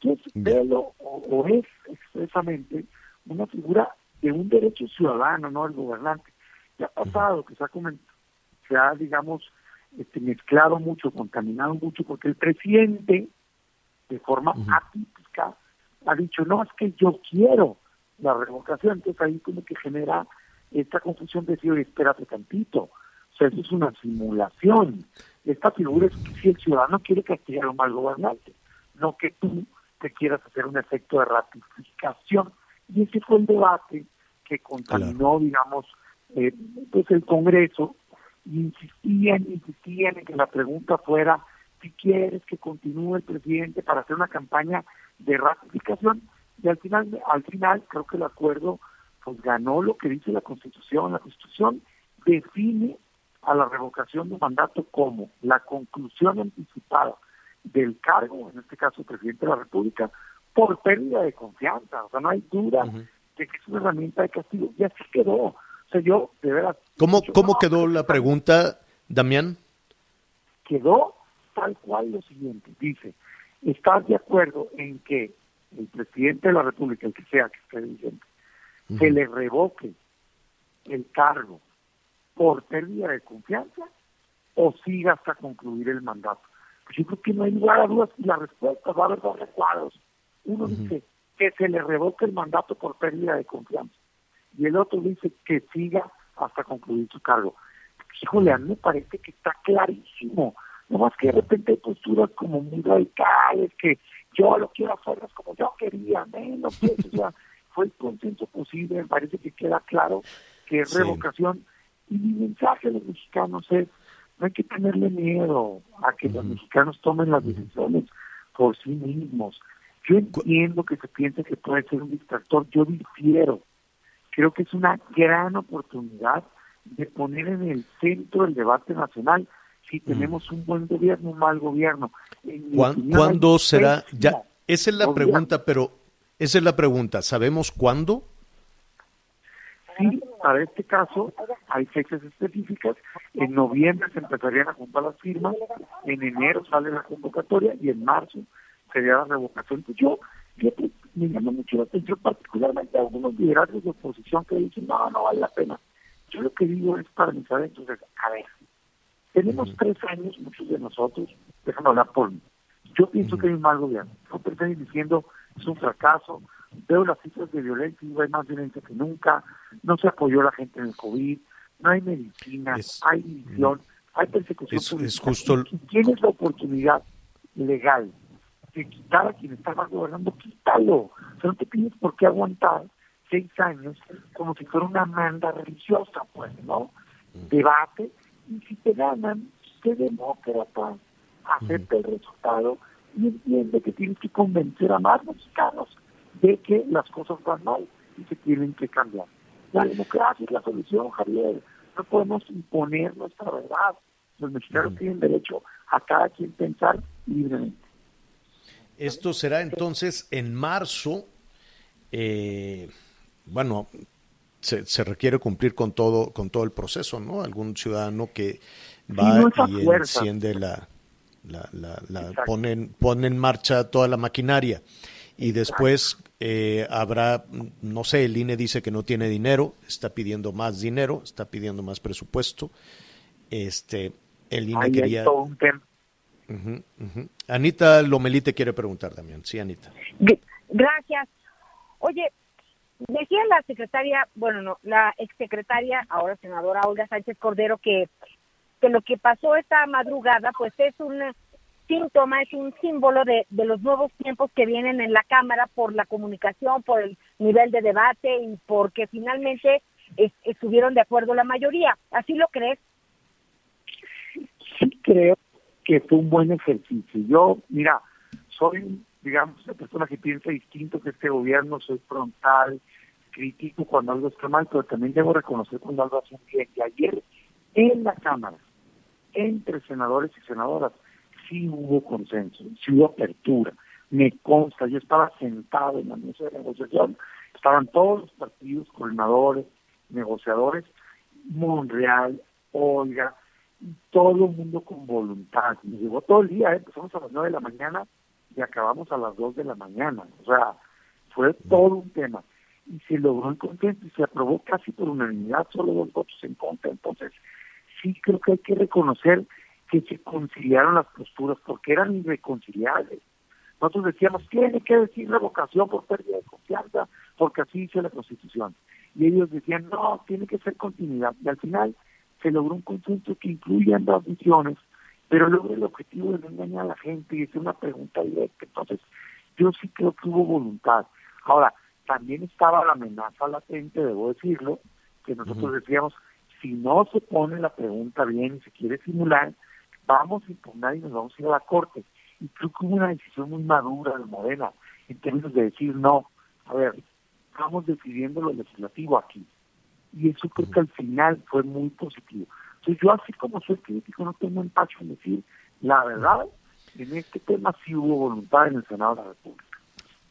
Entonces, velo o, o es expresamente una figura de un derecho ciudadano, no el gobernante. Ya ha pasado que se ha, se ha digamos, este, mezclado mucho, contaminado mucho, porque el presidente, de forma atípica, ha dicho, no, es que yo quiero la revocación, entonces ahí como que genera esta confusión de decir, espérate tantito, o sea, eso es una simulación. Esta figura es que si el ciudadano quiere castigar a un mal gobernante, no que tú te quieras hacer un efecto de ratificación. Y ese fue el debate que contaminó, digamos, eh, pues el Congreso, insistían, insistían en que la pregunta fuera si quieres que continúe el presidente para hacer una campaña de ratificación, y al final, al final creo que el acuerdo pues ganó lo que dice la Constitución. La Constitución define a la revocación de mandato como la conclusión anticipada del cargo, en este caso presidente de la República, por pérdida de confianza. O sea, no hay duda de que es una herramienta de castigo. Y así quedó. O sea, yo, de verdad.
¿Cómo, ¿cómo quedó la pregunta, Damián?
Quedó tal cual lo siguiente. Dice, ¿estás de acuerdo en que el presidente de la República, el que sea que esté vigente, se le revoque el cargo por pérdida de confianza o siga hasta concluir el mandato? Pues yo creo que no hay lugar a dudas y la respuesta va a haber dos recuadros. Uno dice, que se le revoque el mandato por pérdida de confianza. Y el otro dice que siga hasta concluir su cargo. Híjole, a mí me parece que está clarísimo. No más que de repente hay posturas como muy radicales, que yo lo quiero hacer como yo quería, menos que o sea, fue el consenso posible, me parece que queda claro que es revocación. Y mi mensaje a los mexicanos es, no hay que tenerle miedo a que los mexicanos tomen las decisiones por sí mismos. Yo entiendo que se piensa que puede ser un distractor, yo difiero. Creo que es una gran oportunidad de poner en el centro el debate nacional si tenemos un buen gobierno, un mal gobierno.
¿Cuándo será? Ya, esa es la pregunta, pero esa es la pregunta. ¿Sabemos cuándo?
Sí, para este caso hay fechas específicas. En noviembre se empezarían a juntar las firmas, en enero sale la convocatoria y en marzo sería la revocación. Pues yo, me llama mucho la atención, particularmente a algunos liderazgos de oposición que dicen, no, no vale la pena. Yo lo que digo es para mis entonces, a ver, tenemos tres años, muchos de nosotros, déjame hablar por mí. Yo pienso que hay un mal gobierno. No te diciendo es un fracaso. Veo las cifras de violencia y hay más violencia que nunca. No se apoyó a la gente en el COVID. No hay medicina, hay división, hay persecución.
Es, justo...
¿Y tienes la oportunidad legal de quitar a quien estaba gobernando, quítalo. O sea, no te pides por qué aguantar seis años como si fuera una manda religiosa, pues, ¿no? Debate, y si te ganan, sé demócrata, acepta el resultado y entiende que tienes que convencer a más mexicanos de que las cosas van mal y que tienen que cambiar. La democracia es la solución, Javier. No podemos imponer nuestra verdad. Los mexicanos tienen derecho a cada quien pensar libremente.
Esto será entonces en marzo. Eh, bueno, se, se, requiere cumplir con todo con todo el proceso, ¿no? Algún ciudadano que va y enciende la, la, la, pone, pone en marcha toda la maquinaria y después eh, habrá, no sé, el INE dice que no tiene dinero, está pidiendo más dinero, está pidiendo más presupuesto. Este, el INE quería. Anita Lomelí te quiere preguntar también. Sí, Anita.
Gracias. Oye, decía la secretaria, bueno, no, la exsecretaria, ahora senadora Olga Sánchez Cordero, que, que lo que pasó esta madrugada, pues es un síntoma, es un símbolo de, de los nuevos tiempos que vienen en la Cámara por la comunicación, por el nivel de debate y porque finalmente estuvieron de acuerdo la mayoría. ¿Así lo crees?
Sí creo que fue un buen ejercicio. Yo, mira, soy, digamos, una persona que piensa distinto que este gobierno, soy frontal, crítico cuando algo está mal, pero también debo reconocer cuando algo hace bien. Y ayer en la Cámara, entre senadores y senadoras, sí hubo consenso, sí hubo apertura. Me consta, yo estaba sentado en la mesa de negociación, estaban todos los partidos, coordinadores, negociadores, Monreal, Olga, todo el mundo con voluntad. Me llegó todo el día, ¿eh? empezamos a las nueve de la mañana y acabamos a las dos de la mañana. O sea, fue todo un tema. Y se logró el consenso y se aprobó casi por unanimidad, solo dos votos en contra. Entonces, sí creo que hay que reconocer que se conciliaron las posturas porque eran irreconciliables. Nosotros decíamos, tiene que decir revocación por pérdida de confianza, porque así dice la Constitución. Y ellos decían, no, tiene que ser continuidad. Y al final se logró un consenso que incluye ambas visiones, pero luego el objetivo de no engañar a la gente y hacer una pregunta directa. Entonces, yo sí creo que hubo voluntad. Ahora, también estaba la amenaza latente, debo decirlo, que nosotros decíamos, si no se pone la pregunta bien y se quiere simular, vamos a impugnar y nos vamos a ir a la corte. Y creo que hubo una decisión muy madura de Morena en términos de decir, no, a ver, estamos decidiendo lo legislativo aquí. Y eso creo que al final fue muy positivo. Entonces yo así como soy crítico no tengo empacho en decir, la verdad, en este tema sí hubo voluntad en el Senado de la República.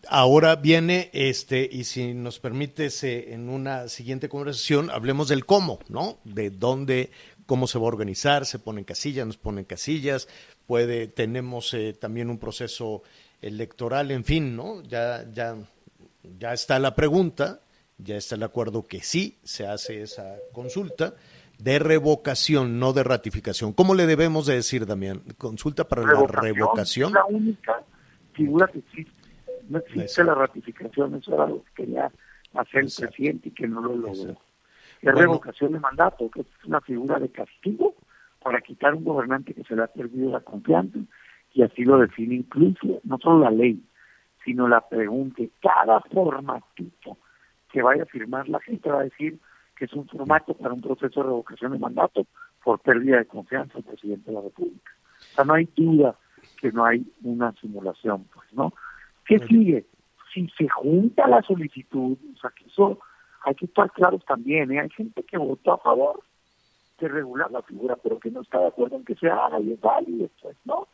Ahora viene, este, y si nos permites, en una siguiente conversación, hablemos del cómo, ¿no? De dónde, cómo se va a organizar, se ponen casillas, nos ponen casillas, puede, tenemos eh, también un proceso electoral, en fin, ¿no? Ya, ya, ya está la pregunta, ya está el acuerdo que sí se hace esa consulta de revocación, no de ratificación. ¿Cómo le debemos de decir, Damián? ¿Consulta para la revocación?
Es la única figura que existe. No existe la ratificación, eso era algo que quería hacer el presidente y que no lo logró. La revocación de mandato, que es una figura de castigo para quitar un gobernante que se le ha perdido la confianza y así lo define incluso no solo la ley, sino la pregunta. Cada formatito que vaya a firmar la gente va a decir que es un formato para un proceso de revocación de mandato por pérdida de confianza del presidente de la República. O sea, no hay duda que no hay una simulación, pues, ¿no? ¿Qué sigue? Si se junta la solicitud, o sea, que eso hay que estar claros también, ¿eh? Hay gente que votó a favor de regular la figura, pero que no está de acuerdo en que se haga y es válido, pues, ¿no?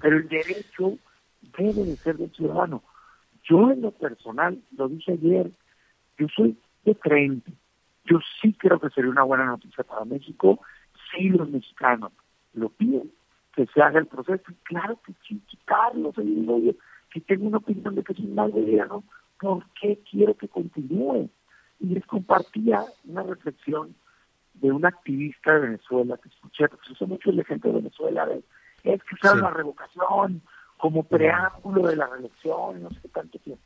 Pero el derecho debe de ser del ciudadano. Yo en lo personal, lo dije ayer, yo soy de frente. Yo sí creo que sería una buena noticia para México si los mexicanos lo piden, que se haga el proceso. Y claro que sí, quitarlo, si tengo una opinión de que es un mal gobierno, ¿por qué quiero que continúe? Y les compartía una reflexión de un activista de Venezuela que escuché, porque se usa mucho el ejemplo de Venezuela, de, es que usaron la revocación como preámbulo de la reelección, no sé qué tanto tiempo.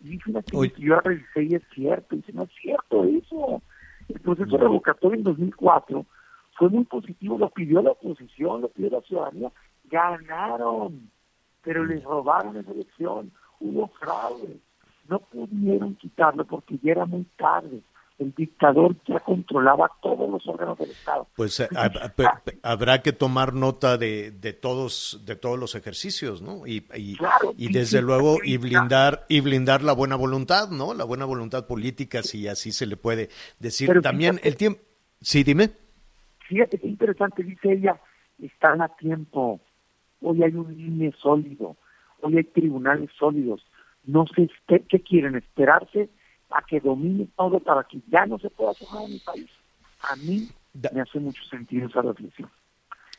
Y dice una activista, yo revisé y es cierto, y dice, no es cierto eso. El proceso revocatorio en 2004 fue muy positivo, lo pidió la oposición, lo pidió la ciudadanía, ganaron, pero les robaron esa elección, hubo fraude, no pudieron quitarlo porque ya era muy tarde el dictador ya controlaba todos los órganos del Estado.
Pues eh, habrá que tomar nota de, de, todos de todos los ejercicios, ¿no? Y, y, desde luego y blindar y blindar la buena voluntad, ¿no? La buena voluntad política, si así se le puede decir. También el tiempo. Sí, dime.
Fíjate qué interesante dice ella. Están a tiempo. Hoy hay un INE sólido. Hoy hay tribunales sólidos. No sé qué quieren esperarse a que domine todo para que ya no se pueda tomar en mi país. A mí me hace mucho sentido esa reflexión.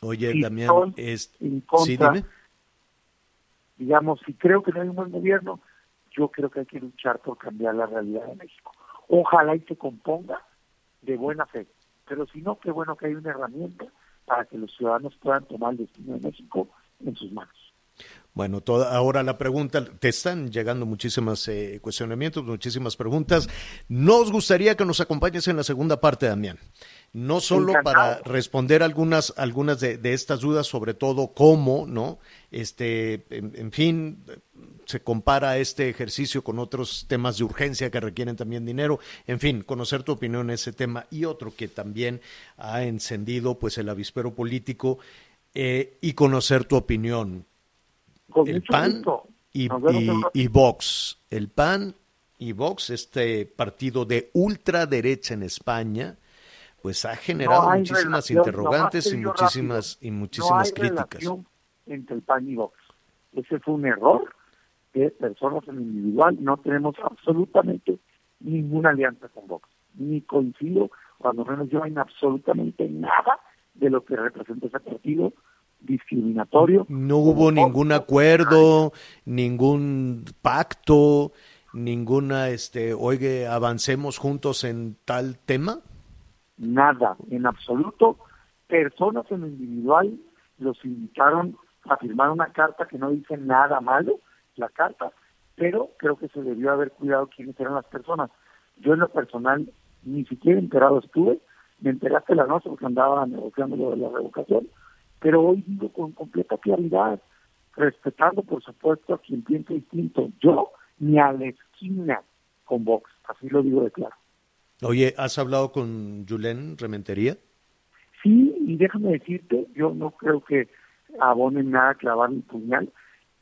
Oye, también es...
sí, Digamos, si creo que no hay un buen gobierno, yo creo que hay que luchar por cambiar la realidad de México. Ojalá y se componga de buena fe. Pero si no, qué bueno que hay una herramienta para que los ciudadanos puedan tomar el destino de México en sus manos.
Bueno, toda, ahora la pregunta, te están llegando muchísimos eh, cuestionamientos, muchísimas preguntas. Nos gustaría que nos acompañes en la segunda parte, Damián. No solo para responder algunas, algunas de, estas dudas, sobre todo cómo, ¿no? Este, en, fin, se compara este ejercicio con otros temas de urgencia que requieren también dinero. En fin, conocer tu opinión en ese tema y otro que también ha encendido pues el avispero político eh, y conocer tu opinión el PAN y, y, Vox. El PAN y Vox, este partido de ultraderecha en España, pues ha generado muchísimas interrogantes y muchísimas y muchísimas no hay críticas.
Entre el PAN y Vox. Ese fue un error de personas en individual. No tenemos absolutamente ninguna alianza con Vox. Ni coincido, cuando menos yo en absolutamente nada de lo que representa ese partido discriminatorio.
No hubo ningún acuerdo, ningún pacto, ninguna, este, oye, avancemos juntos en tal tema.
Nada, en absoluto. Personas en lo individual los invitaron a firmar una carta que no dice nada malo, la carta, pero creo que se debió haber cuidado quiénes eran las personas. Yo en lo personal ni siquiera enterado estuve, me enteraste la noche porque andaba negociando lo de la revocación, pero hoy digo con completa claridad, respetando por supuesto a quien piensa distinto, yo ni a la esquina con Vox, así lo digo de claro.
Oye, ¿has hablado con Julen Rementería?
Sí, y déjame decirte, yo no creo que abone nada clavar mi puñal.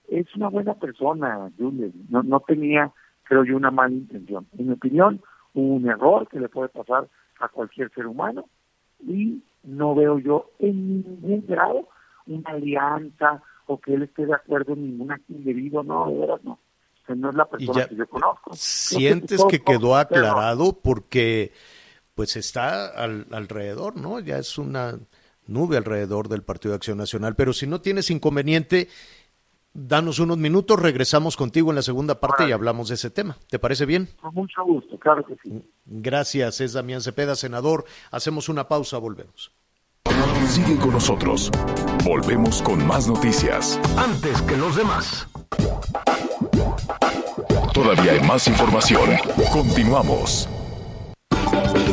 Es una buena persona, Julen, no, no tenía, creo yo, una mala intención. En mi opinión, hubo un error que le puede pasar a cualquier ser humano y no veo yo en ningún grado una alianza o que él esté de acuerdo en ningún acto indebido, no, de verdad no. no es la persona que yo conozco.
¿Sientes que, quedó aclarado porque pues está alrededor, ¿no? Ya es una nube alrededor del Partido de Acción Nacional, pero si no tienes inconveniente, danos unos minutos, regresamos contigo en la segunda parte y hablamos de ese tema. ¿Te parece bien?
Con mucho gusto, claro que sí.
Gracias, es Damián Cepeda, senador. Hacemos una pausa, volvemos.
Sigue con nosotros. Volvemos con más noticias.
Antes que los demás.
Todavía hay más información. Continuamos.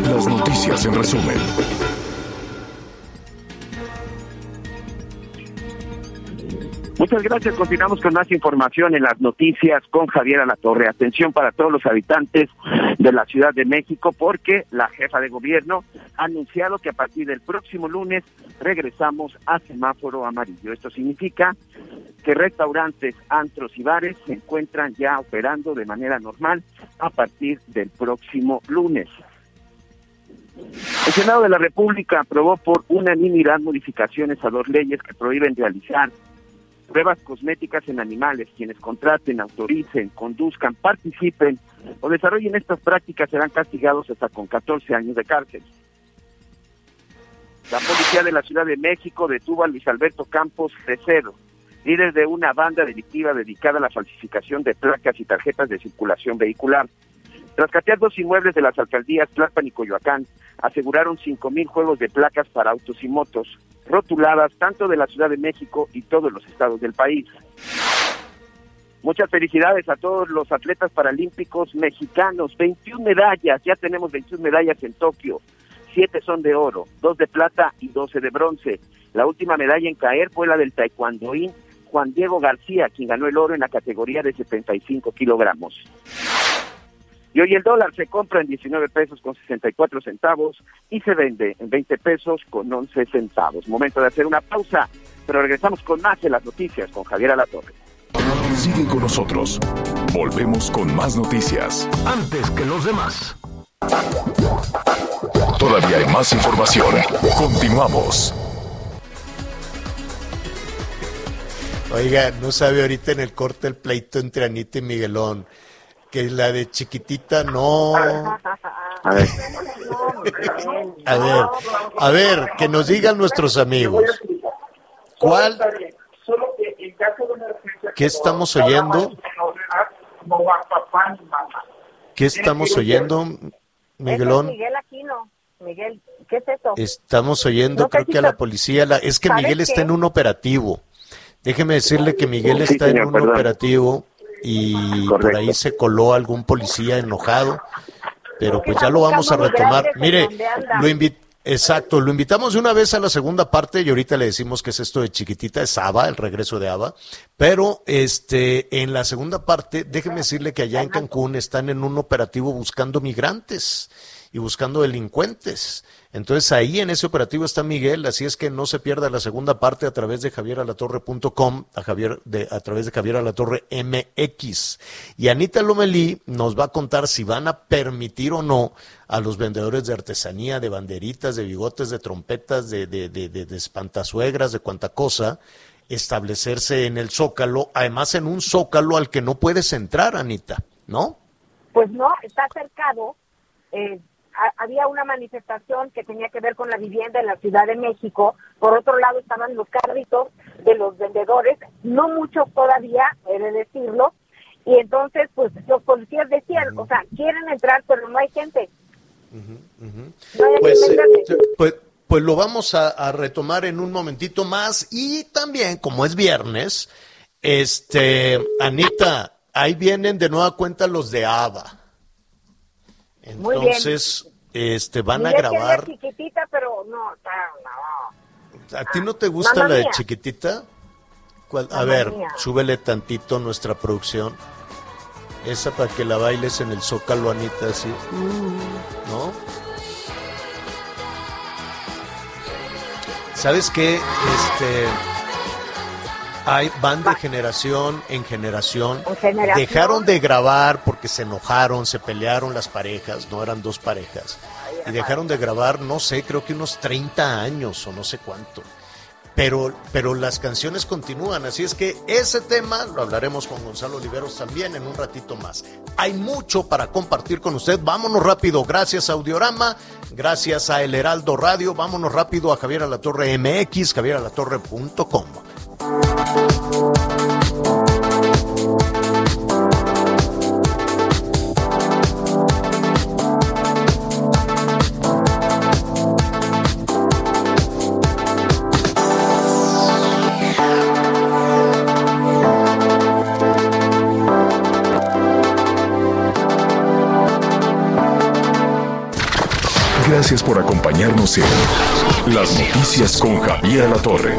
Las noticias en resumen.
Muchas gracias. Continuamos con más información en las noticias con Javier Alatorre. Atención para todos los habitantes de la Ciudad de México porque la jefa de gobierno ha anunciado que a partir del próximo lunes regresamos a semáforo amarillo. Esto significa que restaurantes, antros y bares se encuentran ya operando de manera normal a partir del próximo lunes. El Senado de la República aprobó por unanimidad modificaciones a dos leyes que prohíben realizar pruebas cosméticas en animales. Quienes contraten, autoricen, conduzcan, participen o desarrollen estas prácticas serán castigados hasta con 14 años de cárcel. La policía de la Ciudad de México detuvo a Luis Alberto Campos Cero, líder de una banda delictiva dedicada a la falsificación de placas y tarjetas de circulación vehicular. Tras catear dos inmuebles de las alcaldías Tlalpan y Coyoacán, aseguraron 5.000 juegos de placas para autos y motos, rotuladas tanto de la Ciudad de México y todos los estados del país. Muchas felicidades a todos los atletas paralímpicos mexicanos. 21 medallas, ya tenemos 21 medallas en Tokio. Siete son de oro, dos de plata y 12 de bronce. La última medalla en caer fue la del taekwondoín Juan Diego García, quien ganó el oro en la categoría de 75 kilogramos. Y hoy el dólar se compra en 19 pesos con 64 centavos y se vende en 20 pesos con 11 centavos. Momento de hacer una pausa, pero regresamos con más de las noticias con Javier Alatorre.
Sigue con nosotros. Volvemos con más noticias.
Antes que los demás.
Todavía hay más información. Continuamos.
Oiga, no sabe ahorita en el corte el pleito entre Anita y Miguelón que la de chiquitita no. A ver. a ver, a ver, que nos digan nuestros amigos. ¿Cuál? ¿Qué estamos oyendo? ¿Qué estamos oyendo, Miguelón?
Miguel Aquino. Miguel, ¿qué es eso?
Estamos oyendo, creo que a la policía, la, es que Miguel está en un operativo. Déjeme decirle que Miguel está en un operativo y por ahí se coló algún policía enojado, pero pues ya lo vamos a retomar. Mire, lo Exacto, lo invitamos de una vez a la segunda parte y ahorita le decimos que es esto de chiquitita, es Ava, el regreso de Ava, pero este en la segunda parte, déjeme decirle que allá en Cancún están en un operativo buscando migrantes y buscando delincuentes. Entonces ahí en ese operativo está Miguel, así es que no se pierda la segunda parte a través de javieralatorre.com, a, Javier, a través de Javier Alatorre MX. Y Anita Lomelí nos va a contar si van a permitir o no a los vendedores de artesanía, de banderitas, de bigotes, de trompetas, de, de, de, de espantazuegras, de cuanta cosa, establecerse en el zócalo, además en un zócalo al que no puedes entrar, Anita, ¿no?
Pues no, está cercado. Eh, había una manifestación que tenía que ver con la vivienda en la Ciudad de México. Por otro lado estaban los carritos de los vendedores, no muchos todavía, he de decirlo. Y entonces, pues los policías decían, o sea, quieren entrar, pero no hay gente.
pues, eh, pues, pues, lo vamos a, a, retomar en un momentito más. Y también, como es viernes, este, Anita, ahí vienen de nueva cuenta los de ABA. Entonces, este, van a grabar.
chiquitita, pero no,
¿A ti no te gusta la de chiquitita? A ver, súbele tantito nuestra producción. Esa para que la bailes en el zócalo, Anita, así. ¿No? ¿Sabes qué? Este hay, van de generación en generación. Dejaron de grabar porque se enojaron, se pelearon las parejas, no eran dos parejas. Y dejaron de grabar, no sé, creo que unos 30 años o no sé cuánto. Pero, pero las canciones continúan, así es que ese tema lo hablaremos con Gonzalo Oliveros también en un ratito más. Hay mucho para compartir con usted, vámonos rápido, gracias a Audiorama, gracias a El Heraldo Radio, vámonos rápido a Javier Alatorre MX, javieralatorre.com.
Gracias por acompañarnos en Las Noticias con Javier La Torre.